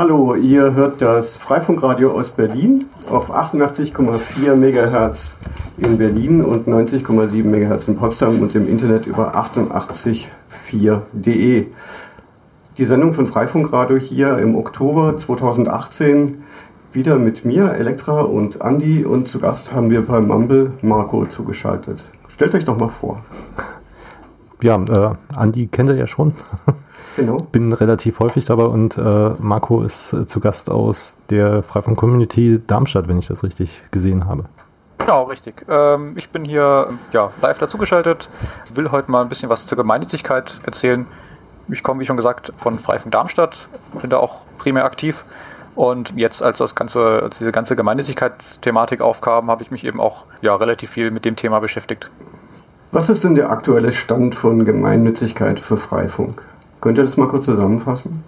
Hallo, ihr hört das Freifunkradio aus Berlin auf 88,4 MHz in Berlin und 90,7 MHz in Potsdam und im Internet über 88.4.de. Die Sendung von Freifunkradio hier im Oktober 2018 wieder mit mir, Elektra und Andi und zu Gast haben wir bei Mumble Marco zugeschaltet. Stellt euch doch mal vor. Ja, äh, Andi kennt ihr ja schon. Genau. Bin relativ häufig dabei und äh, Marco ist äh, zu Gast aus der Freifunk Community Darmstadt, wenn ich das richtig gesehen habe. Genau, richtig. Ähm, ich bin hier ja, live dazugeschaltet, will heute mal ein bisschen was zur Gemeinnützigkeit erzählen. Ich komme, wie schon gesagt, von Freifunk Darmstadt, bin da auch primär aktiv. Und jetzt, als das ganze, als diese ganze Gemeinnützigkeitsthematik aufkam, habe ich mich eben auch ja, relativ viel mit dem Thema beschäftigt. Was ist denn der aktuelle Stand von Gemeinnützigkeit für Freifunk? Könnt ihr das mal kurz zusammenfassen?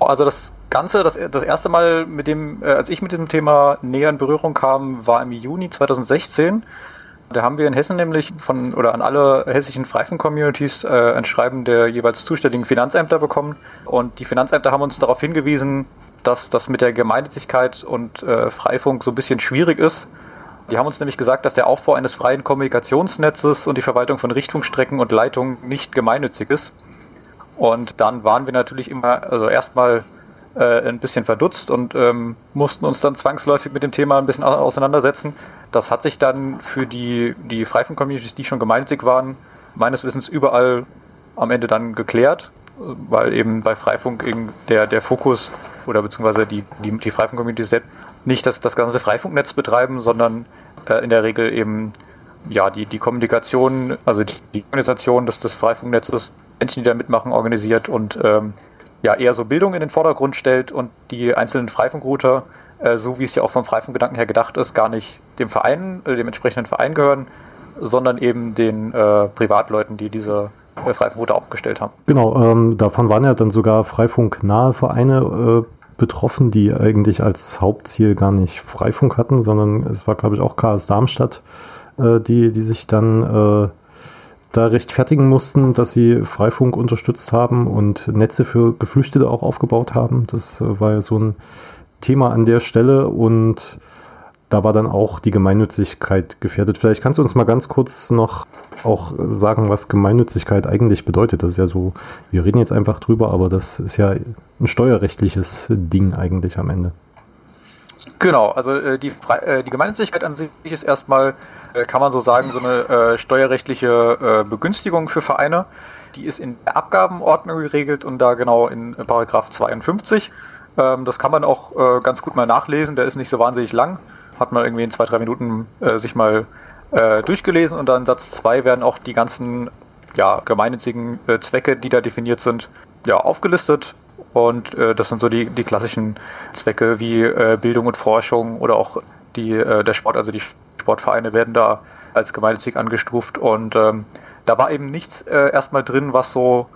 Also das Ganze, das, das erste Mal, mit dem, äh, als ich mit diesem Thema näher in Berührung kam, war im Juni 2016. Da haben wir in Hessen nämlich von oder an alle hessischen Freifunk-Communities äh, ein Schreiben der jeweils zuständigen Finanzämter bekommen. Und die Finanzämter haben uns darauf hingewiesen, dass das mit der Gemeinnützigkeit und äh, Freifunk so ein bisschen schwierig ist. Die haben uns nämlich gesagt, dass der Aufbau eines freien Kommunikationsnetzes und die Verwaltung von Richtfunkstrecken und Leitungen nicht gemeinnützig ist. Und dann waren wir natürlich immer, also erstmal äh, ein bisschen verdutzt und ähm, mussten uns dann zwangsläufig mit dem Thema ein bisschen auseinandersetzen. Das hat sich dann für die, die Freifunk-Communities, die schon gemeinnützig waren, meines Wissens überall am Ende dann geklärt, weil eben bei Freifunk der, der Fokus oder beziehungsweise die, die, die Freifunk-Communities selbst nicht das, das ganze Freifunknetz betreiben, sondern äh, in der Regel eben ja, die, die Kommunikation, also die, die Organisation des, des Freifunknetzes Menschen, die da mitmachen, organisiert und ähm, ja, eher so Bildung in den Vordergrund stellt und die einzelnen Freifunkrouter, äh, so wie es ja auch vom Freifunkgedanken her gedacht ist, gar nicht dem Verein, äh, dem entsprechenden Verein gehören, sondern eben den äh, Privatleuten, die diese äh, Freifunkrouter aufgestellt haben. Genau, ähm, davon waren ja dann sogar freifunknahe Vereine äh, betroffen, die eigentlich als Hauptziel gar nicht Freifunk hatten, sondern es war, glaube ich, auch KS Darmstadt, äh, die, die sich dann da rechtfertigen mussten, dass sie Freifunk unterstützt haben und Netze für Geflüchtete auch aufgebaut haben. Das äh, war ja so ein Thema an der Stelle und da war dann auch die Gemeinnützigkeit gefährdet. Vielleicht kannst du uns mal ganz kurz noch auch sagen, was Gemeinnützigkeit eigentlich bedeutet. Das ist ja so, wir reden jetzt einfach drüber, aber das ist ja ein steuerrechtliches Ding eigentlich am Ende. Genau, also äh, die, äh, die Gemeinnützigkeit an sich ist erstmal kann man so sagen, so eine äh, steuerrechtliche äh, Begünstigung für Vereine. Die ist in der Abgabenordnung geregelt und da genau in Paragraph 52. Ähm, das kann man auch äh, ganz gut mal nachlesen, der ist nicht so wahnsinnig lang. Hat man irgendwie in zwei, drei Minuten äh, sich mal äh, durchgelesen und dann Satz 2 werden auch die ganzen ja, gemeinnützigen Zwecke, die da definiert sind, ja, aufgelistet. Und das sind so die, die klassischen Zwecke wie Bildung und Forschung oder auch die, der Sport, also die Sportvereine werden da als gemeinnützig angestuft und ähm, da war eben nichts äh, erstmal drin, was so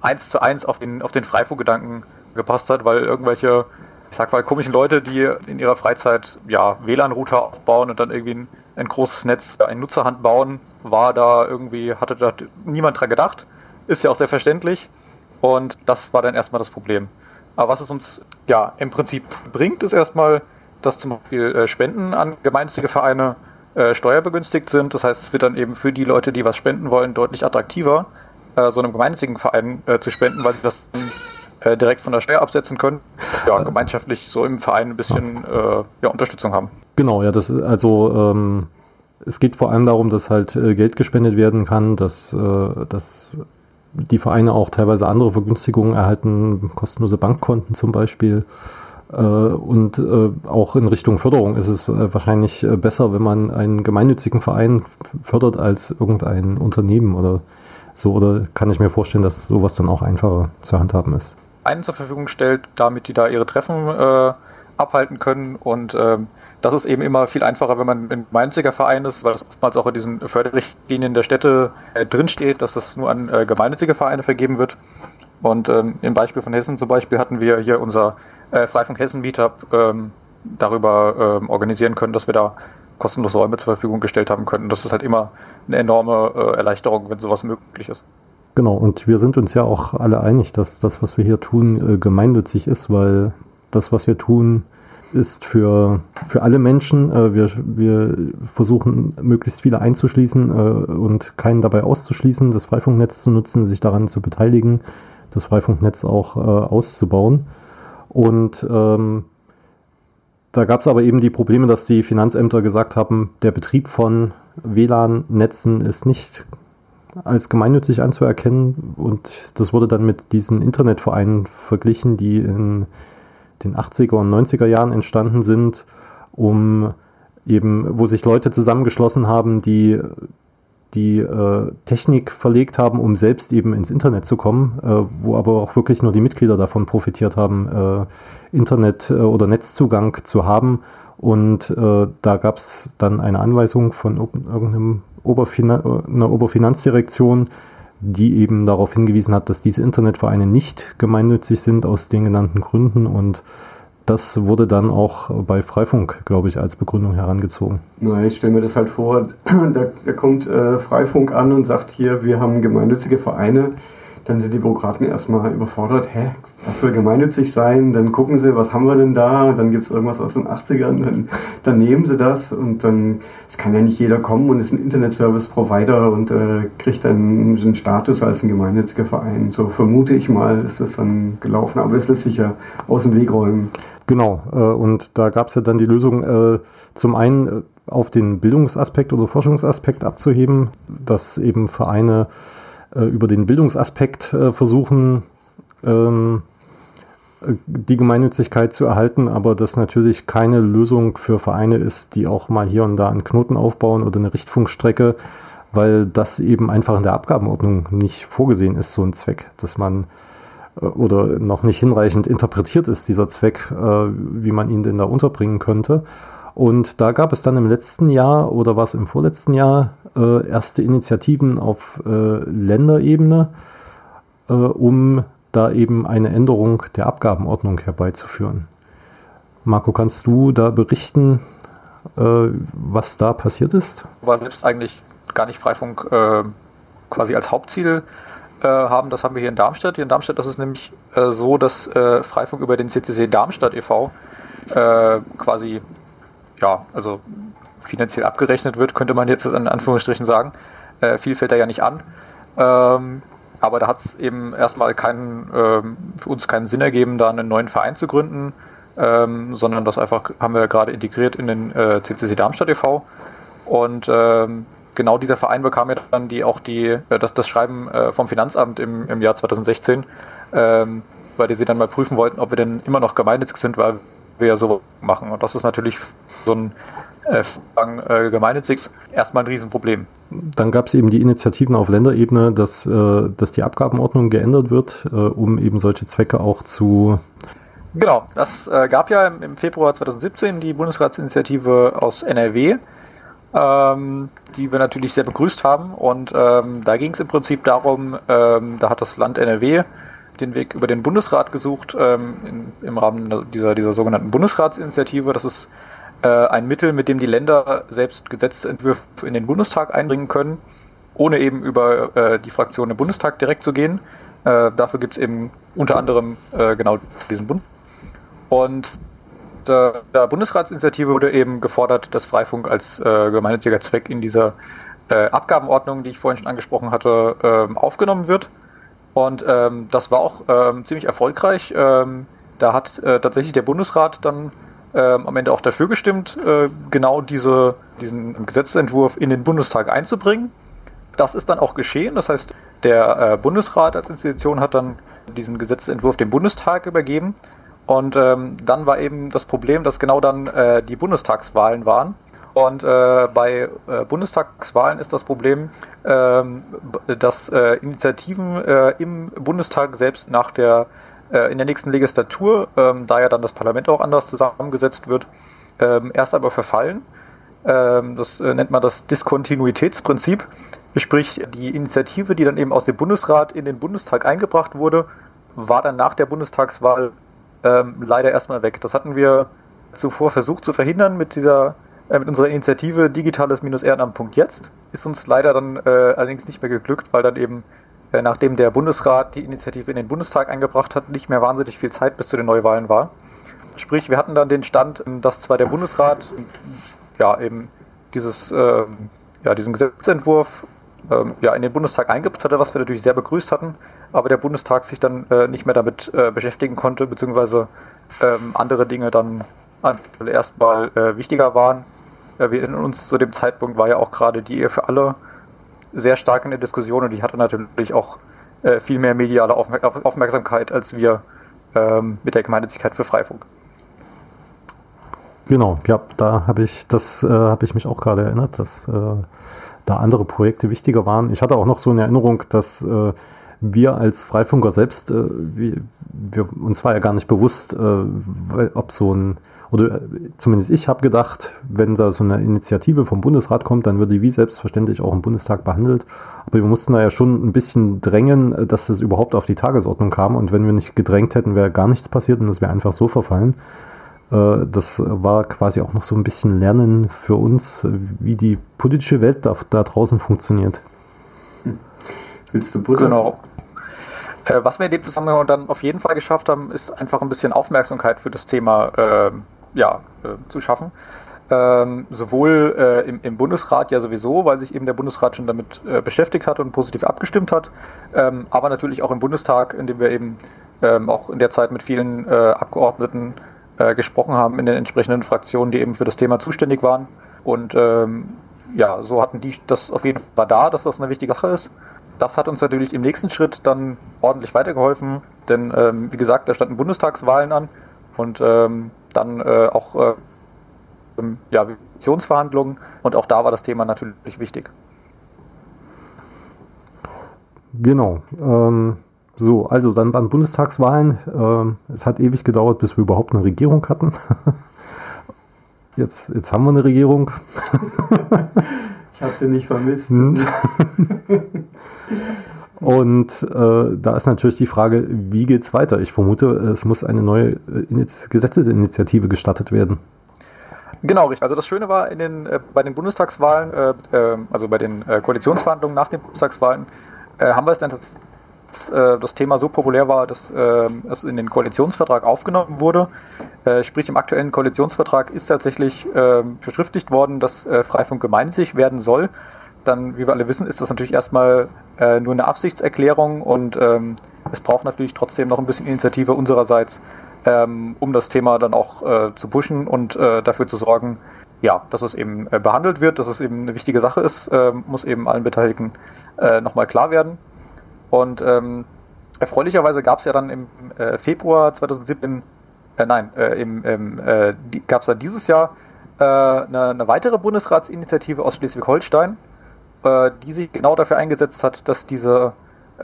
eins zu eins auf den, auf den Freifunkgedanken gepasst hat, weil irgendwelche, ich sag mal, komischen Leute, die in ihrer Freizeit ja WLAN-Router aufbauen und dann irgendwie ein, ein großes Netz, ein Nutzerhand bauen, war da irgendwie, hatte da niemand dran gedacht. Ist ja auch sehr verständlich. Und das war dann erstmal das Problem. Aber was es uns ja im Prinzip bringt, ist erstmal, dass zum Beispiel äh, Spenden an gemeinnützige Vereine äh, steuerbegünstigt sind. Das heißt, es wird dann eben für die Leute, die was spenden wollen, deutlich attraktiver, äh, so einem gemeinnützigen Verein äh, zu spenden, weil sie das äh, direkt von der Steuer absetzen können. Ja, gemeinschaftlich so im Verein ein bisschen äh, ja, Unterstützung haben. Genau, ja, das also ähm, es geht vor allem darum, dass halt äh, Geld gespendet werden kann, dass, dass die Vereine auch teilweise andere Vergünstigungen erhalten, kostenlose Bankkonten zum Beispiel. Äh, und äh, auch in Richtung Förderung ist es äh, wahrscheinlich besser, wenn man einen gemeinnützigen Verein fördert als irgendein Unternehmen oder so. Oder kann ich mir vorstellen, dass sowas dann auch einfacher zu handhaben ist? Einen zur Verfügung stellt, damit die da ihre Treffen äh, abhalten können. Und äh, das ist eben immer viel einfacher, wenn man ein gemeinnütziger Verein ist, weil das oftmals auch in diesen Förderrichtlinien der Städte äh, drinsteht, dass das nur an äh, gemeinnützige Vereine vergeben wird. Und ähm, im Beispiel von Hessen zum Beispiel hatten wir hier unser äh, Freifunk Hessen Meetup ähm, darüber ähm, organisieren können, dass wir da kostenlos Räume zur Verfügung gestellt haben können. Das ist halt immer eine enorme äh, Erleichterung, wenn sowas möglich ist. Genau, und wir sind uns ja auch alle einig, dass das, was wir hier tun, äh, gemeinnützig ist, weil das, was wir tun, ist für, für alle Menschen. Äh, wir, wir versuchen, möglichst viele einzuschließen äh, und keinen dabei auszuschließen, das Freifunknetz zu nutzen, sich daran zu beteiligen, das Freifunknetz auch äh, auszubauen. Und ähm, da gab es aber eben die Probleme, dass die Finanzämter gesagt haben, der Betrieb von WLAN-Netzen ist nicht als gemeinnützig anzuerkennen. Und das wurde dann mit diesen Internetvereinen verglichen, die in den 80er und 90er Jahren entstanden sind, um eben, wo sich Leute zusammengeschlossen haben, die die äh, Technik verlegt haben, um selbst eben ins Internet zu kommen, äh, wo aber auch wirklich nur die Mitglieder davon profitiert haben, äh, Internet- äh, oder Netzzugang zu haben. Und äh, da gab es dann eine Anweisung von irgendeinem Oberfinan einer Oberfinanzdirektion, die eben darauf hingewiesen hat, dass diese Internetvereine nicht gemeinnützig sind aus den genannten Gründen und das wurde dann auch bei Freifunk, glaube ich, als Begründung herangezogen. Na, ich stelle mir das halt vor, da, da kommt äh, Freifunk an und sagt hier, wir haben gemeinnützige Vereine, dann sind die Bürokraten erstmal überfordert, hä, das soll gemeinnützig sein, dann gucken sie, was haben wir denn da, dann gibt es irgendwas aus den 80ern, dann, dann nehmen sie das und dann, es kann ja nicht jeder kommen und ist ein Internet-Service-Provider und äh, kriegt dann einen Status als ein gemeinnütziger Verein. So vermute ich mal, ist das dann gelaufen, aber das lässt sich ja aus dem Weg räumen. Genau, äh, und da gab es ja dann die Lösung, äh, zum einen äh, auf den Bildungsaspekt oder Forschungsaspekt abzuheben, dass eben Vereine äh, über den Bildungsaspekt äh, versuchen, ähm, die Gemeinnützigkeit zu erhalten, aber das natürlich keine Lösung für Vereine ist, die auch mal hier und da einen Knoten aufbauen oder eine Richtfunkstrecke, weil das eben einfach in der Abgabenordnung nicht vorgesehen ist, so ein Zweck, dass man oder noch nicht hinreichend interpretiert ist, dieser Zweck, wie man ihn denn da unterbringen könnte. Und da gab es dann im letzten Jahr oder was im vorletzten Jahr äh, erste Initiativen auf äh, Länderebene, äh, um da eben eine Änderung der Abgabenordnung herbeizuführen. Marco, kannst du da berichten, äh, was da passiert ist? War selbst eigentlich gar nicht Freifunk äh, quasi als Hauptziel äh, haben. Das haben wir hier in Darmstadt. Hier in Darmstadt ist es nämlich so, dass Freifunk über den CCC Darmstadt e.V. quasi ja, also finanziell abgerechnet wird, könnte man jetzt in Anführungsstrichen sagen. Äh, viel fällt da ja nicht an. Ähm, aber da hat es eben erstmal keinen, ähm, für uns keinen Sinn ergeben, da einen neuen Verein zu gründen, ähm, sondern das einfach haben wir gerade integriert in den äh, CCC Darmstadt e.V. Und ähm, genau dieser Verein bekam ja dann die, auch die, äh, das, das Schreiben äh, vom Finanzamt im, im Jahr 2016, ähm, bei dem sie dann mal prüfen wollten, ob wir denn immer noch gemeinnützig sind, weil wir ja so machen. Und das ist natürlich so ein äh, äh, gemeinnützig erstmal ein Riesenproblem. Dann gab es eben die Initiativen auf Länderebene, dass, äh, dass die Abgabenordnung geändert wird, äh, um eben solche Zwecke auch zu. Genau, das äh, gab ja im, im, Februar 2017 die Bundesratsinitiative aus NRW, ähm, die wir natürlich sehr begrüßt haben. Und ähm, da ging es im Prinzip darum, ähm, da hat das Land NRW den Weg über den Bundesrat gesucht, ähm, in, im Rahmen dieser, dieser sogenannten Bundesratsinitiative. Das ist äh, ein Mittel, mit dem die Länder selbst Gesetzentwürfe in den Bundestag einbringen können, ohne eben über äh, die Fraktion im Bundestag direkt zu gehen. Äh, dafür gibt es eben unter anderem äh, genau diesen Bund. Und der, Bundesratsinitiative wurde eben gefordert, dass Freifunk als äh, gemeinnütziger Zweck in dieser äh, Abgabenordnung, die ich vorhin schon angesprochen hatte, ähm, aufgenommen wird. Und ähm, das war auch ähm, ziemlich erfolgreich. Ähm, da hat äh, tatsächlich der Bundesrat dann ähm, am Ende auch dafür gestimmt, äh, genau diese, diesen Gesetzentwurf in den Bundestag einzubringen. Das ist dann auch geschehen. Das heißt, der äh, Bundesrat als Institution hat dann diesen Gesetzentwurf dem Bundestag übergeben. Und ähm, dann war eben das Problem, dass genau dann äh, die Bundestagswahlen waren. Und äh, bei äh, Bundestagswahlen ist das Problem, ähm, dass äh, Initiativen äh, im Bundestag selbst nach der äh, in der nächsten Legislatur, ähm, da ja dann das Parlament auch anders zusammengesetzt wird, ähm, erst aber verfallen. Das nennt man das Diskontinuitätsprinzip. Sprich, die Initiative, die dann eben aus dem Bundesrat in den Bundestag eingebracht wurde, war dann nach der Bundestagswahl ähm, leider erstmal weg. Das hatten wir zuvor versucht zu verhindern mit dieser äh, mit unserer Initiative digitales-ehrenamt.jetzt. Ist uns leider dann äh, allerdings nicht mehr geglückt, weil dann eben, äh, nachdem der Bundesrat die Initiative in den Bundestag eingebracht hat, nicht mehr wahnsinnig viel Zeit bis zu den Neuwahlen war. Sprich, wir hatten dann den Stand, dass zwar der Bundesrat ja eben dieses, äh, ja, diesen Gesetzentwurf äh, ja, in den Bundestag eingebracht hatte, was wir natürlich sehr begrüßt hatten, aber der Bundestag sich dann äh, nicht mehr damit äh, beschäftigen konnte, beziehungsweise ähm, andere Dinge dann erstmal äh, wichtiger waren. Äh, wir in uns zu dem Zeitpunkt war ja auch gerade die Ehe für alle sehr stark in der Diskussion und die hatte natürlich auch äh, viel mehr mediale Aufmer Aufmerksamkeit als wir ähm, mit der Gemeinnützigkeit für Freifunk. Genau, ja, da habe ich das äh, habe ich mich auch gerade erinnert, dass äh, da andere Projekte wichtiger waren. Ich hatte auch noch so eine Erinnerung, dass äh, wir als Freifunker selbst, äh, wir, wir, uns war ja gar nicht bewusst, äh, ob so ein oder äh, zumindest ich habe gedacht, wenn da so eine Initiative vom Bundesrat kommt, dann wird die wie selbstverständlich auch im Bundestag behandelt. Aber wir mussten da ja schon ein bisschen drängen, äh, dass das überhaupt auf die Tagesordnung kam. Und wenn wir nicht gedrängt hätten, wäre gar nichts passiert und das wäre einfach so verfallen. Äh, das war quasi auch noch so ein bisschen Lernen für uns, wie die politische Welt da, da draußen funktioniert. Hm. Willst du Butter? Genau. Was wir in dem Zusammenhang dann auf jeden Fall geschafft haben, ist einfach ein bisschen Aufmerksamkeit für das Thema äh, ja, äh, zu schaffen. Ähm, sowohl äh, im, im, Bundesrat ja sowieso, weil sich eben der Bundesrat schon damit äh, beschäftigt hat und positiv abgestimmt hat, ähm, aber natürlich auch im Bundestag, in dem wir eben ähm, auch in der Zeit mit vielen äh, Abgeordneten äh, gesprochen haben in den entsprechenden Fraktionen, die eben für das Thema zuständig waren. Und ähm, ja, so hatten die das auf jeden Fall da, dass das eine wichtige Sache ist. Das hat uns natürlich im nächsten Schritt dann ordentlich weitergeholfen, denn ähm, wie gesagt, da standen Bundestagswahlen an und ähm, dann äh, auch äh, ja, Visionsverhandlungen und auch da war das Thema natürlich wichtig. Genau. Ähm, so, also dann waren Bundestagswahlen. Ähm, es hat ewig gedauert, bis wir überhaupt eine Regierung hatten. jetzt, jetzt haben wir eine Regierung. ich habe sie nicht vermisst. Hm. Und äh, da ist natürlich die Frage, wie geht es weiter? Ich vermute, es muss eine neue äh, Gesetzesinitiative gestartet werden. Genau, richtig. Also das Schöne war in den, äh, bei den Bundestagswahlen, äh, äh also bei den äh, Koalitionsverhandlungen nach den Bundestagswahlen, haben wir es dann das Thema so populär war, dass es in den Koalitionsvertrag aufgenommen wurde. sprich, im aktuellen Koalitionsvertrag ist tatsächlich verschriftlicht worden, dass Freifunk gemeinnützig werden soll dann, wie wir alle wissen, ist das natürlich erstmal äh, nur eine Absichtserklärung und ähm, es braucht natürlich trotzdem noch ein bisschen Initiative unsererseits, ähm, um das Thema dann auch äh, zu pushen und äh, dafür zu sorgen, ja, dass es eben äh, behandelt wird, dass es eben eine wichtige Sache ist, ähm, muss eben allen Beteiligten äh, nochmal klar werden. Und ähm, erfreulicherweise gab es ja dann im äh, Februar 2017, nein, im, im gab es dann dieses Jahr eine, eine weitere Bundesratsinitiative aus Schleswig-Holstein, äh, die sich genau dafür eingesetzt hat, dass diese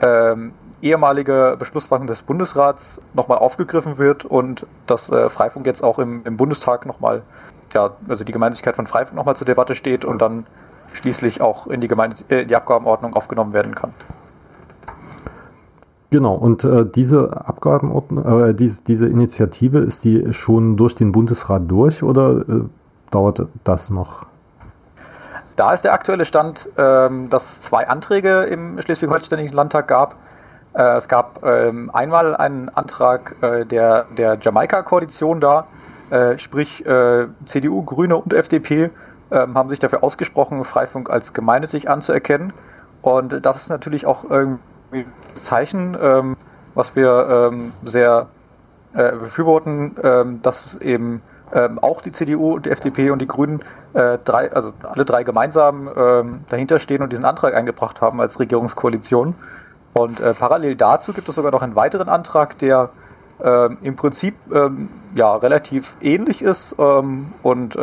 ähm, ehemalige Beschlussfassung des Bundesrats nochmal aufgegriffen wird und dass äh, Freifunk jetzt auch im, im Bundestag nochmal, ja, also die Gemeinnützigkeit von Freifunk nochmal zur Debatte steht und dann schließlich auch in die, Gemeinde, äh, die Abgabenordnung aufgenommen werden kann. Genau, und äh, diese Abgabenordnung, äh, diese, diese Initiative, ist die schon durch den Bundesrat durch oder äh, dauert das noch? Da ist der aktuelle Stand, ähm, dass es zwei Anträge im Schleswig-Holsteinischen Landtag gab. Äh, es gab ähm, einmal einen Antrag äh, der, der Jamaika-Koalition da, äh, sprich CDU, Grüne und FDP ähm, haben sich dafür ausgesprochen, Freifunk als gemeinnützig anzuerkennen. Und das ist natürlich auch irgendwie Zeichen, ähm, was wir ähm, sehr äh, befürworten, ähm, dass eben ähm, auch die CDU und die FDP und die Grünen, äh, drei, also alle drei gemeinsam ähm, dahinter stehen und diesen Antrag eingebracht haben als Regierungskoalition. Und äh, parallel dazu gibt es sogar noch einen weiteren Antrag, der ähm, im Prinzip ähm, ja relativ ähnlich ist und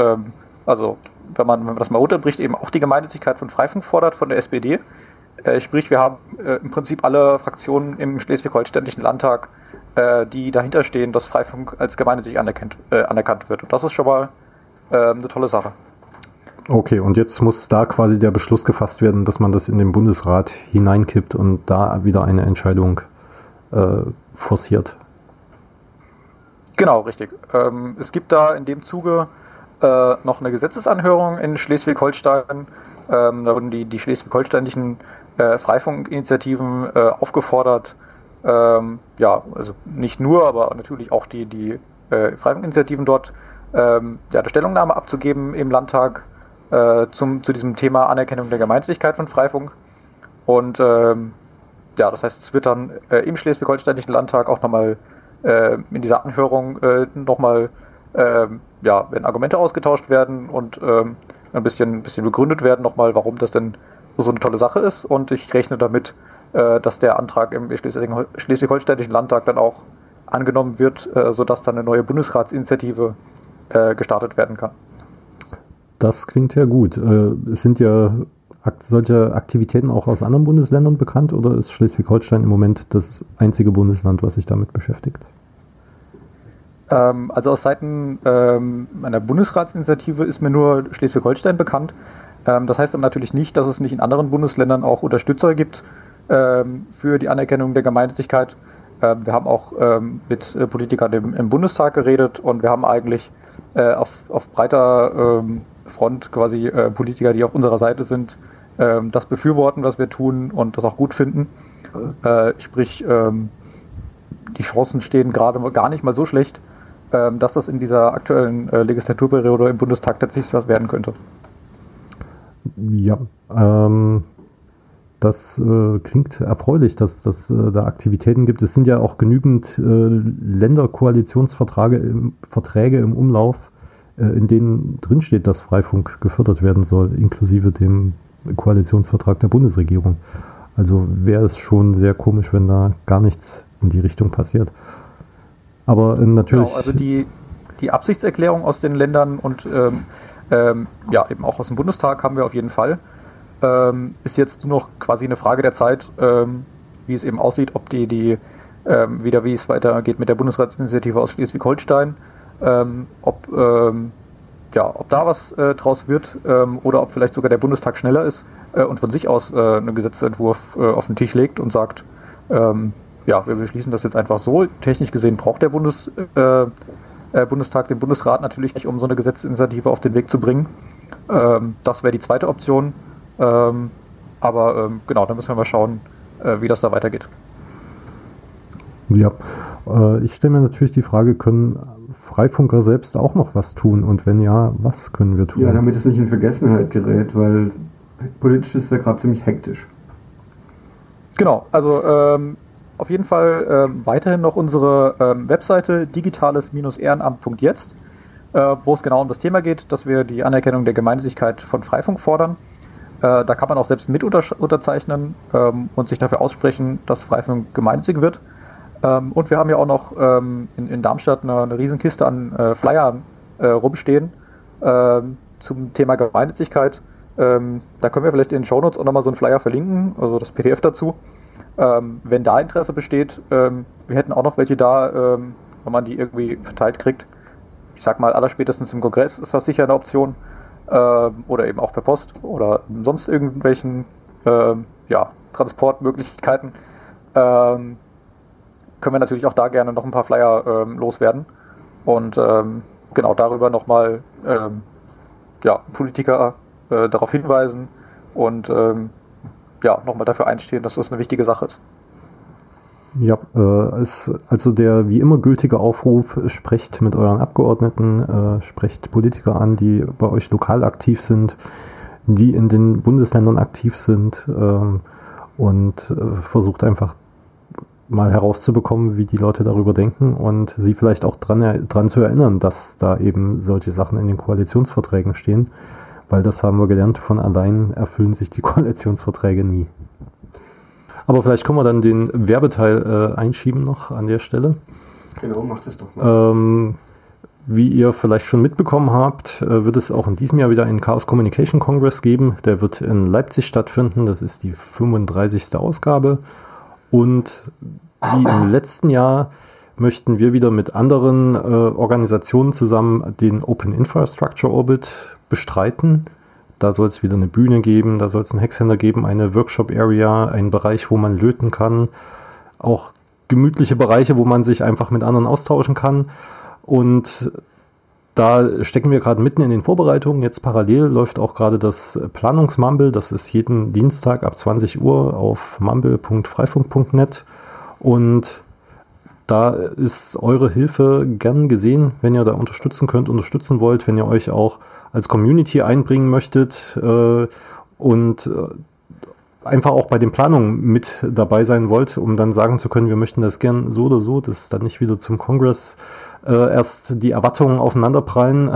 also wenn man, wenn man das mal runterbricht, eben auch die Gemeinnützigkeit von Freifunk fordert von der SPD. Äh, sprich, wir haben äh, im Prinzip alle Fraktionen im Schleswig-Holsteinischen Landtag äh, die dahinter stehen, dass Freifunk als gemeinnützig anerkannt, anerkannt wird. Und das ist schon mal äh, eine tolle Sache. Okay, und jetzt muss da quasi der Beschluss gefasst werden, dass man das in den Bundesrat hineinkippt und da wieder eine Entscheidung äh, forciert. Genau, richtig. Ähm, es gibt da in dem Zuge äh, noch eine Gesetzesanhörung in Schleswig-Holstein. Ähm, da wurden die, die schleswig-holsteinischen äh, Freifunkinitiativen äh, aufgefordert, ähm, ja, also nicht nur, aber natürlich auch die, die äh, Freifunkinitiativen dort ähm, ja, eine Stellungnahme abzugeben im Landtag äh, zum, zu diesem Thema Anerkennung der Gemeinnützigkeit von Freifunk. Und ähm, ja, das heißt, es wird dann äh, im Schleswig-Holsteinischen Landtag auch nochmal äh, in dieser Anhörung äh, nochmal, äh, ja, wenn Argumente ausgetauscht werden und ähm, ein bisschen, ein bisschen begründet werden nochmal, warum das denn so eine tolle Sache ist. Und ich rechne damit, äh, dass der Antrag im Schleswig-Holsteinischen Landtag dann auch angenommen wird, äh, sodass dann eine neue Bundesratsinitiative äh, gestartet werden kann. Das klingt ja gut. Es sind ja solche Aktivitäten auch aus anderen Bundesländern bekannt oder ist Schleswig-Holstein im Moment das einzige Bundesland, was sich damit beschäftigt? Ähm, also aus Seiten ähm, einer Bundesratsinitiative ist mir nur Schleswig-Holstein bekannt. Ähm, das heißt aber natürlich nicht, dass es nicht in anderen Bundesländern auch Unterstützer gibt ähm, für die Anerkennung der Gemeinnützigkeit. Ähm, wir haben auch mit äh, Politikern im, im, Bundestag geredet und wir haben eigentlich äh, auf, auf breiter Front quasi äh, Politiker, die auf unserer Seite sind, das befürworten, was wir tun und das auch gut finden. Sprich, die Chancen stehen gerade gar nicht mal so schlecht, dass das in dieser aktuellen Legislaturperiode im Bundestag tatsächlich was werden könnte. Ja, ähm, das äh, klingt erfreulich, dass es äh, da Aktivitäten gibt. Es sind ja auch genügend äh, Länderkoalitionsverträge im, Verträge im Umlauf, äh, in denen drinsteht, dass Freifunk gefördert werden soll, inklusive dem Koalitionsvertrag der Bundesregierung. Also wäre es schon sehr komisch, wenn da gar nichts in die Richtung passiert. Aber äh, natürlich. Genau, also die, die Absichtserklärung aus den Ländern und ähm, ähm, ja, eben auch aus dem Bundestag haben wir auf jeden Fall. Ähm, ist jetzt nur noch quasi eine Frage der Zeit, ähm, wie es eben aussieht, ob die, die ähm, wieder wie es weitergeht mit der Bundesratsinitiative aus Schleswig-Holstein, ähm, ob ja, ob da was äh, draus wird ähm, oder ob vielleicht sogar der Bundestag schneller ist äh, und von sich aus äh, einen Gesetzentwurf äh, auf den Tisch legt und sagt, ähm, ja, wir beschließen das jetzt einfach so. Technisch gesehen braucht der Bundes, äh, äh, Bundestag den Bundesrat natürlich nicht, um so eine Gesetzesinitiative auf den Weg zu bringen. Ähm, das wäre die zweite Option. Ähm, aber ähm, genau, da müssen wir mal schauen, wie das da weitergeht. Ja, ich stelle mir natürlich die Frage, können Freifunker selbst auch noch was tun? Und wenn ja, was können wir tun? Ja, damit es nicht in Vergessenheit gerät, weil politisch ist es ja gerade ziemlich hektisch. Genau, also ähm, auf jeden Fall ähm, weiterhin noch unsere ähm, Webseite digitales-ehrenamt.jetzt, äh, wo es genau um das Thema geht, dass wir die Anerkennung der Gemeinnützigkeit von Freifunk fordern. Äh, da kann man auch selbst mit unter unterzeichnen ähm, und sich dafür aussprechen, dass Freifunk gemeinnützig wird. Ähm, und wir haben ja auch noch ähm, in, in, Darmstadt eine, eine Riesenkiste an äh, Flyern äh, rumstehen ähm, zum Thema Gemeinnützigkeit. Ähm, da können wir vielleicht in den Shownotes auch nochmal so einen Flyer verlinken, also das PDF dazu. Ähm, wenn da Interesse besteht, ähm, wir hätten auch noch welche da, wenn man die irgendwie verteilt kriegt. Ich sag mal, allerspätestens im Kongress ist das sicher eine Option. oder eben auch per Post oder sonst irgendwelchen ja, Transportmöglichkeiten. Ähm, können wir natürlich auch da gerne noch ein paar Flyer ähm, loswerden. Und ähm, genau darüber nochmal ähm, ja, Politiker äh, darauf hinweisen und ähm, ja, nochmal dafür einstehen, dass das eine wichtige Sache ist. Ja, äh, ist also der wie immer gültige Aufruf, sprecht mit euren Abgeordneten, äh, sprecht Politiker an, die bei euch lokal aktiv sind, die in den Bundesländern aktiv sind ähm, und äh, versucht einfach mal herauszubekommen, wie die Leute darüber denken und sie vielleicht auch dran, dran zu erinnern, dass da eben solche Sachen in den Koalitionsverträgen stehen, weil das haben wir gelernt, von allein erfüllen sich die Koalitionsverträge nie. Aber vielleicht können wir dann den Werbeteil äh, einschieben noch an der Stelle. Genau, macht es doch mal. Ähm, wie ihr vielleicht schon mitbekommen habt, äh, wird es auch in diesem Jahr wieder einen Chaos Communication Congress geben. Der wird in Leipzig stattfinden. Das ist die 35. Ausgabe. Und wie im letzten Jahr möchten wir wieder mit anderen äh, Organisationen zusammen den Open Infrastructure Orbit bestreiten. Da soll es wieder eine Bühne geben, da soll es einen Hexhänder geben, eine Workshop-Area, einen Bereich, wo man löten kann. Auch gemütliche Bereiche, wo man sich einfach mit anderen austauschen kann. Und da stecken wir gerade mitten in den Vorbereitungen. Jetzt parallel läuft auch gerade das Planungsmumble. Das ist jeden Dienstag ab 20 Uhr auf mumble.freifunk.net. Und da ist eure Hilfe gern gesehen, wenn ihr da unterstützen könnt, unterstützen wollt, wenn ihr euch auch als Community einbringen möchtet äh, und äh, einfach auch bei den Planungen mit dabei sein wollt, um dann sagen zu können, wir möchten das gern so oder so, dass dann nicht wieder zum Kongress äh, erst die Erwartungen aufeinanderprallen.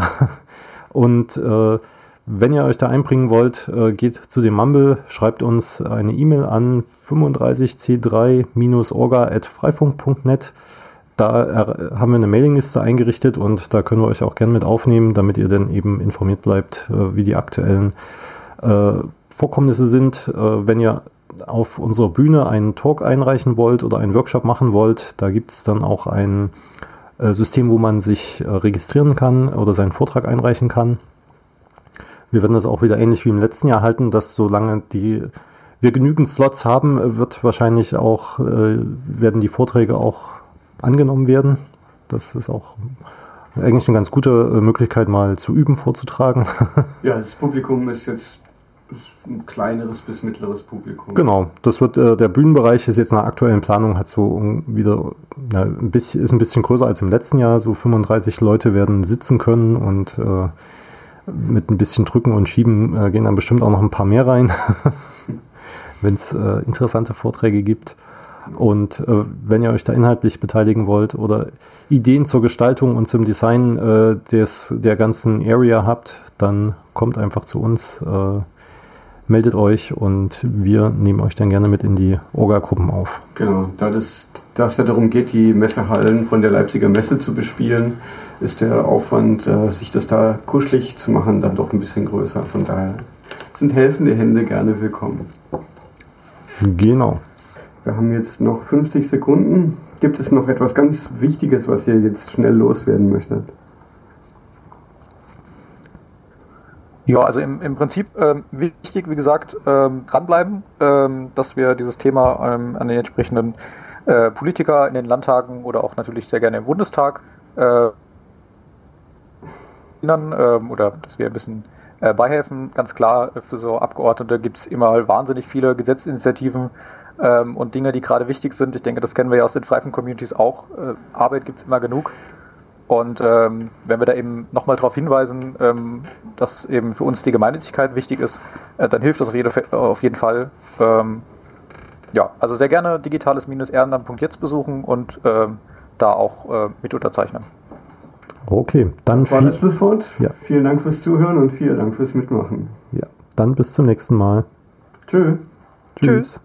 und äh, wenn ihr euch da einbringen wollt, äh, geht zu dem Mumble, schreibt uns eine E-Mail an 35c3-orga.freifunk.net. Da haben wir eine Mailingliste eingerichtet und da können wir euch auch gerne mit aufnehmen, damit ihr dann eben informiert bleibt, äh, wie die aktuellen äh, Vorkommnisse sind. wenn ihr auf unserer Bühne einen Talk einreichen wollt oder einen Workshop machen wollt, da gibt es dann auch ein System, wo man sich registrieren kann oder seinen Vortrag einreichen kann. Wir werden das auch wieder ähnlich wie im letzten Jahr halten, dass solange die, wir genügend Slots haben, wird wahrscheinlich auch, äh, werden die Vorträge auch angenommen werden. Das ist auch eigentlich eine ganz gute äh, Möglichkeit, mal zu üben, vorzutragen. Ja, das Publikum ist jetzt ein kleineres bis mittleres Publikum. Genau, das wird äh, der Bühnenbereich ist jetzt nach aktuellen Planung hat so wieder na, ein bisschen ist ein bisschen größer als im letzten Jahr. So 35 Leute werden sitzen können und äh, mit ein bisschen Drücken und Schieben äh, gehen dann bestimmt auch noch ein paar mehr rein, wenn es äh, interessante Vorträge gibt. Und äh, wenn ihr euch da inhaltlich beteiligen wollt oder Ideen zur Gestaltung und zum Design äh, des, der ganzen Area habt, dann kommt einfach zu uns, äh, meldet euch und wir nehmen euch dann gerne mit in die Orga-Gruppen auf. Genau, da es ja darum geht, die Messehallen von der Leipziger Messe zu bespielen, ist der Aufwand, äh, sich das da kuschelig zu machen, dann doch ein bisschen größer. Von daher sind helfende Hände gerne willkommen. Genau. Wir haben jetzt noch 50 Sekunden. Gibt es noch etwas ganz Wichtiges, was ihr jetzt schnell loswerden möchtet? Ja, also im, im Prinzip ähm, wichtig, wie gesagt, ähm, dranbleiben, ähm, dass wir dieses Thema ähm, an den entsprechenden äh, Politiker in den Landtagen oder auch natürlich sehr gerne im Bundestag äh, ähm, oder dass wir ein bisschen äh, beihelfen. Ganz klar, für so Abgeordnete gibt es immer wahnsinnig viele Gesetzinitiativen ähm, und Dinge, die gerade wichtig sind. Ich denke, das kennen wir ja aus den Freifunk-Communities auch. Äh, Arbeit gibt es immer genug. Und ähm, wenn wir da eben nochmal darauf hinweisen, ähm, dass eben für uns die Gemeinnützigkeit wichtig ist, äh, dann hilft das auf, jede, auf jeden Fall. Ähm, ja, also sehr gerne digitales-ehrenamt.jetzt besuchen und ähm, da auch äh, mit unterzeichnen. Okay, dann. Das war das Schlusswort. Ja. Vielen Dank fürs Zuhören und vielen Dank fürs Mitmachen. Ja, dann bis zum nächsten Mal. Tschö. Tschüss. Tschüss.